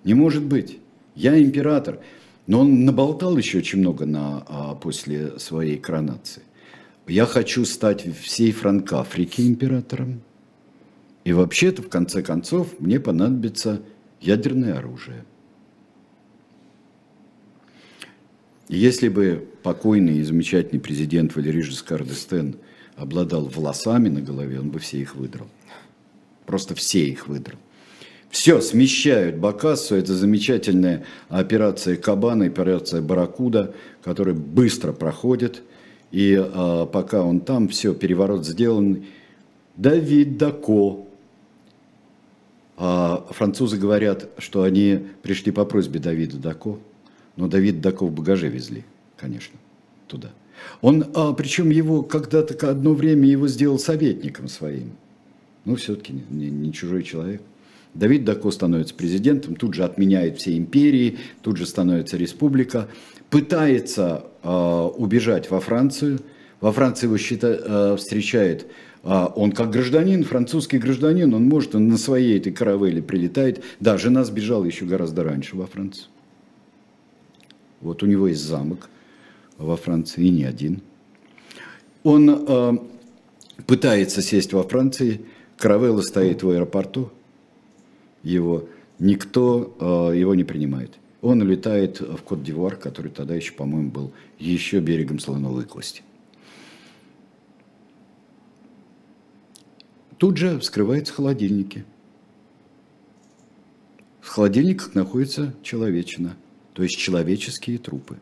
B: Не может быть. Я император. Но он наболтал еще очень много на, а, после своей коронации. Я хочу стать всей Франкафрики императором. И вообще-то, в конце концов, мне понадобится ядерное оружие. Если бы покойный и замечательный президент Валерий Жескар Дестен обладал волосами на голове, он бы все их выдрал. Просто все их выдрал. Все, смещают Бакассу. Это замечательная операция Кабана, операция Баракуда, которая быстро проходит. И а, пока он там, все, переворот сделан. Давид Дако. А французы говорят, что они пришли по просьбе Давида Дако. Но Давид Дако в багаже везли, конечно, туда. Он, а, причем его когда-то одно время его сделал советником своим. Ну, все-таки не, не чужой человек. Давид Дако становится президентом, тут же отменяет все империи, тут же становится республика, пытается э, убежать во Францию. Во Франции его счита, э, встречает он как гражданин, французский гражданин, он может, он на своей этой каравелле прилетает. Да, жена сбежала еще гораздо раньше во Францию. Вот у него есть замок во Франции, и не один. Он э, пытается сесть во Франции, каравелла стоит в аэропорту, его, никто э, его не принимает. Он улетает в Кот-Дивуар, который тогда еще, по-моему, был еще берегом слоновой кости. Тут же вскрываются холодильники. В холодильниках находится человечина, то есть человеческие трупы.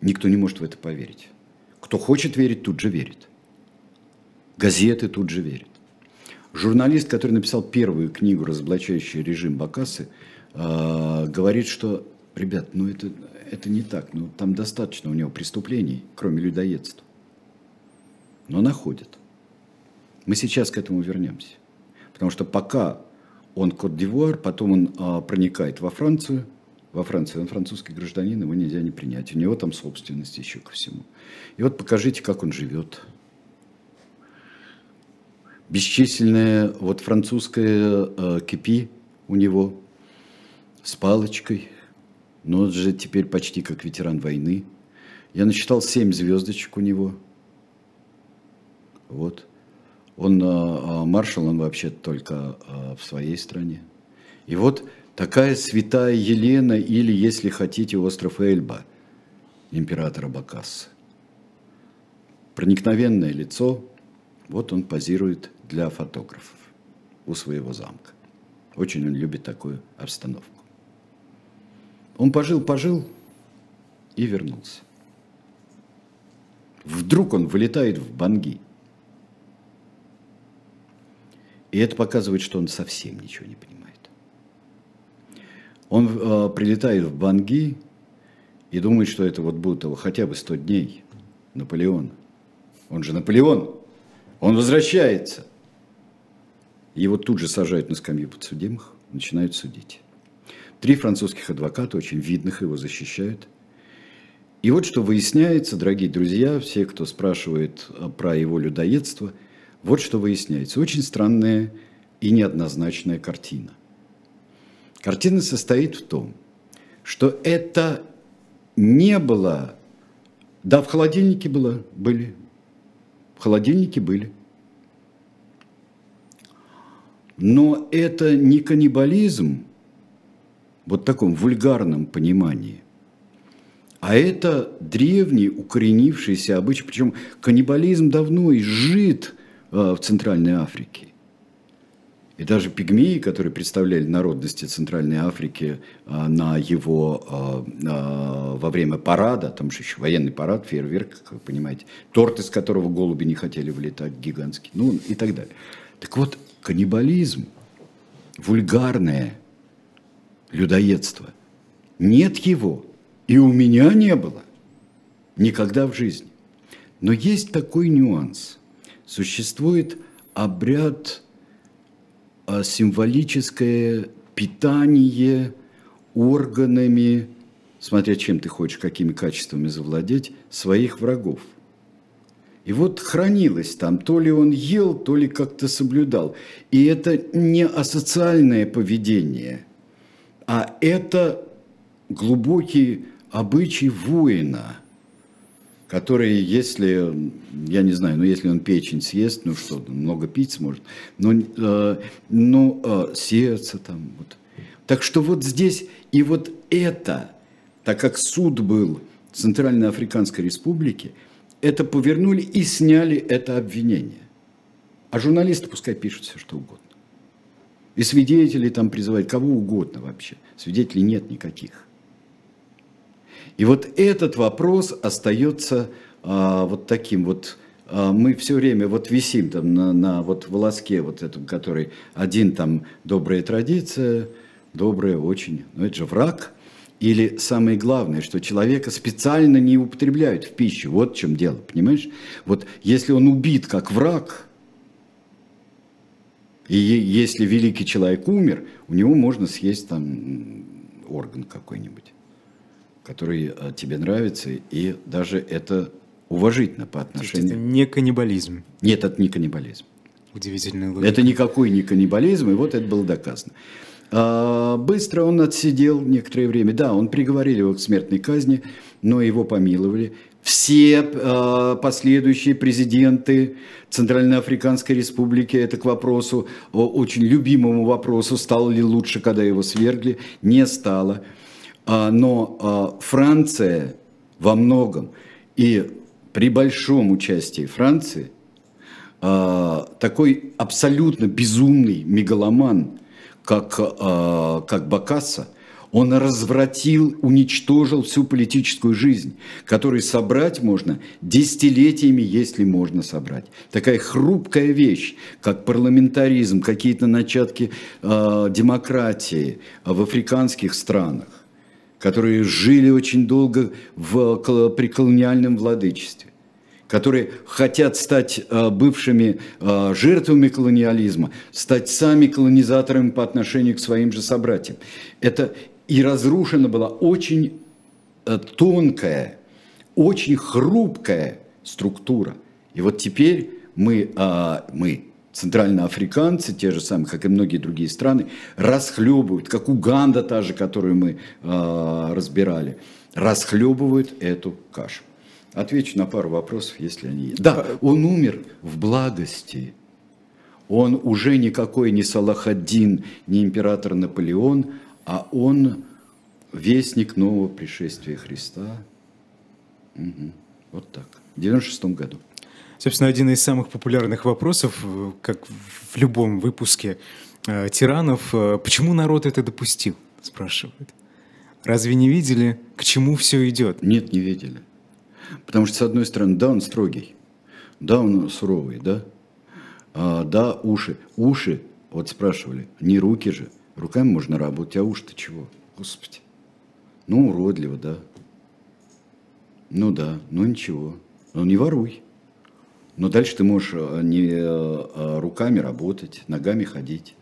B: Никто не может в это поверить. Кто хочет верить, тут же верит. Газеты тут же верят. Журналист, который написал первую книгу, разоблачающую режим Бакасы, э, говорит, что, ребят, ну это, это не так, ну там достаточно у него преступлений, кроме людоедства. Но находят. Мы сейчас к этому вернемся. Потому что пока он Кот-Дивуар, потом он а, проникает во Францию, во Францию, он французский гражданин, его нельзя не принять. У него там собственность еще ко всему. И вот покажите, как он живет бесчисленное вот французское э, кипи у него с палочкой, но он же теперь почти как ветеран войны. Я насчитал семь звездочек у него. Вот. Он э, маршал, он вообще только э, в своей стране. И вот такая святая Елена, или, если хотите, остров Эльба, императора Бакасса. Проникновенное лицо, вот он позирует для фотографов у своего замка. Очень он любит такую обстановку. Он пожил-пожил и вернулся. Вдруг он вылетает в Банги. И это показывает, что он совсем ничего не понимает. Он э, прилетает в Банги и думает, что это вот будет его хотя бы 100 дней. Наполеон. Он же Наполеон. Он возвращается. Его тут же сажают на скамью подсудимых, начинают судить. Три французских адвоката, очень видных, его защищают. И вот что выясняется, дорогие друзья, все, кто спрашивает про его людоедство, вот что выясняется. Очень странная и неоднозначная картина. Картина состоит в том, что это не было... Да, в холодильнике было, были в холодильнике были. Но это не каннибализм, вот в таком вульгарном понимании, а это древний укоренившийся обычай, причем каннибализм давно изжит в Центральной Африке. И даже пигмеи, которые представляли народности Центральной Африки а, на его, а, а, во время парада, там же еще военный парад, фейерверк, как вы понимаете, торт, из которого голуби не хотели вылетать, гигантский, ну и так далее. Так вот, каннибализм, вульгарное людоедство, нет его, и у меня не было никогда в жизни. Но есть такой нюанс. Существует обряд а символическое питание органами, смотря чем ты хочешь, какими качествами завладеть, своих врагов. И вот хранилось там, то ли он ел, то ли как-то соблюдал. И это не асоциальное поведение, а это глубокий обычай воина, который, если, я не знаю, ну если он печень съест, ну что, много пить сможет, но, э, ну, э, сердце там, вот. Так что вот здесь, и вот это, так как суд был Центральной Африканской Республике, это повернули и сняли это обвинение. А журналисты пускай пишут все, что угодно. И свидетелей там призывают, кого угодно вообще. Свидетелей нет никаких. И вот этот вопрос остается а, вот таким вот, а, мы все время вот висим там на, на вот волоске вот этом, который один там добрая традиция, добрая очень, но это же враг. Или самое главное, что человека специально не употребляют в пищу. Вот в чем дело, понимаешь? Вот если он убит как враг, и если великий человек умер, у него можно съесть там орган какой-нибудь который э, тебе нравится, и даже это уважительно по отношению...
A: это не каннибализм.
B: Нет, это не каннибализм.
A: Удивительная логика.
B: Это никакой не каннибализм, и вот это было доказано. А, быстро он отсидел некоторое время. Да, он приговорили его к смертной казни, но его помиловали. Все э, последующие президенты Центральноафриканской Республики, это к вопросу, очень любимому вопросу, стало ли лучше, когда его свергли, не стало. А, но а, Франция во многом и при большом участии Франции а, такой абсолютно безумный мегаломан, как, как Бакасса, он развратил, уничтожил всю политическую жизнь, которую собрать можно десятилетиями, если можно собрать. Такая хрупкая вещь, как парламентаризм, какие-то начатки э, демократии в африканских странах которые жили очень долго в, при колониальном владычестве, которые хотят стать э, бывшими э, жертвами колониализма, стать сами колонизаторами по отношению к своим же собратьям. Это и разрушена была очень э, тонкая, очень хрупкая структура. И вот теперь мы, мы центральноафриканцы, те же самые, как и многие другие страны, расхлебывают, как Уганда та же, которую мы э, разбирали, расхлебывают эту кашу. Отвечу на пару вопросов, если они есть. Да, он умер в благости. Он уже никакой не Салахаддин, не император Наполеон, а он вестник нового пришествия Христа. Угу. Вот так. В 96 году.
A: Собственно, один из самых популярных вопросов, э, как в любом выпуске э, «Тиранов», э, почему народ это допустил, спрашивают. Разве не видели, к чему все идет?
B: Нет, не видели. Потому что, с одной стороны, да, он строгий, да, он суровый, да, а, да, уши. Уши, вот спрашивали, не руки же, руками можно работать, а уши-то чего? Господи. Ну, уродливо, да. Ну да, ну ничего. Ну не воруй. Но дальше ты можешь э, не э, э, руками работать, ногами ходить.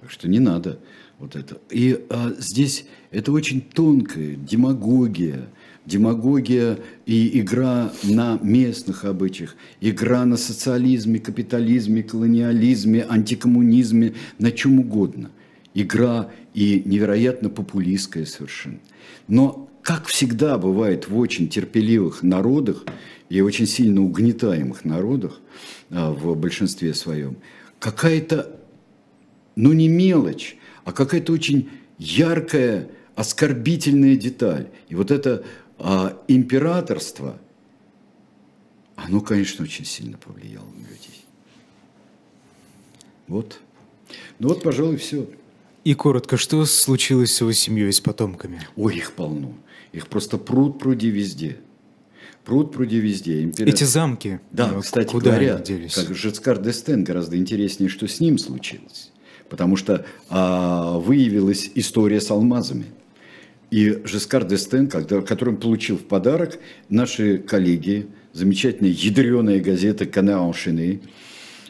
B: Так что не надо вот это. И а, здесь это очень тонкая демагогия, демагогия и игра на местных обычаях, игра на социализме, капитализме, колониализме, антикоммунизме, на чем угодно. Игра и невероятно популистская совершенно. Но, как всегда бывает в очень терпеливых народах, и очень сильно угнетаемых народах а, в большинстве своем, какая-то, ну не мелочь, а какая-то очень яркая, оскорбительная деталь. И вот это а, императорство, оно, конечно, очень сильно повлияло на людей. Вот. Ну вот, пожалуй, все.
A: И коротко, что случилось с его семьей, с потомками?
B: Ой, их полно. Их просто пруд пруди везде. Пруд пруди везде.
A: Император... Эти замки,
B: да, э, кстати куда говоря, они делись? как Жицкар Дестен гораздо интереснее, что с ним случилось. Потому что а, выявилась история с алмазами. И Жескар Дестен, который он получил в подарок, наши коллеги, замечательная ядреная газета «Канеан Шины»,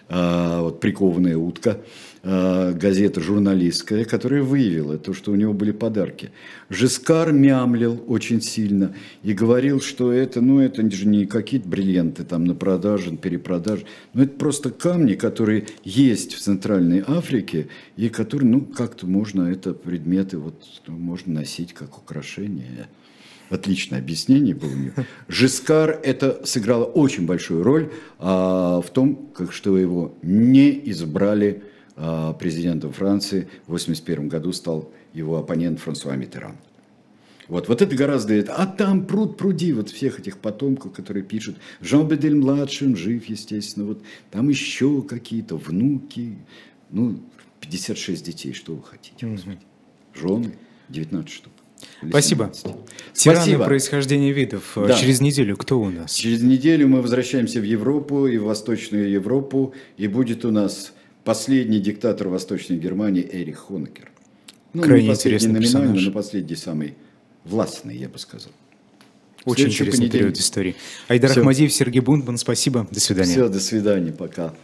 B: а, вот прикованная утка, газета журналистская, которая выявила то, что у него были подарки. Жескар мямлил очень сильно и говорил, что это, ну, это же не какие-то бриллианты там на продаже, на перепродаже, но это просто камни, которые есть в Центральной Африке и которые, ну, как-то можно, это предметы, вот, ну, можно носить как украшение. Отличное объяснение было у него. Жискар это сыграло очень большую роль а, в том, как, что его не избрали президентом Франции. В 1981 году стал его оппонент Франсуа Миттеран. Вот, вот это гораздо... А там пруд пруди вот всех этих потомков, которые пишут. Жан Бедель младший, он жив, естественно. Вот, там еще какие-то внуки. Ну, 56 детей, что вы хотите, господи. Жены, 19 штук.
A: Спасибо.
B: 17.
A: Тираны
B: Спасибо.
A: происхождения видов.
B: Да.
A: Через неделю кто у нас?
B: Через неделю мы возвращаемся в Европу и в Восточную Европу, и будет у нас последний диктатор Восточной Германии Эрих Хонекер. Ну,
A: Крайне интересный персонаж.
B: но последний самый властный, я бы сказал.
A: Очень интересный период истории. Айдар
B: Всё.
A: Ахмадиев, Сергей Бунтман, спасибо. До свидания.
B: Все, до свидания, пока.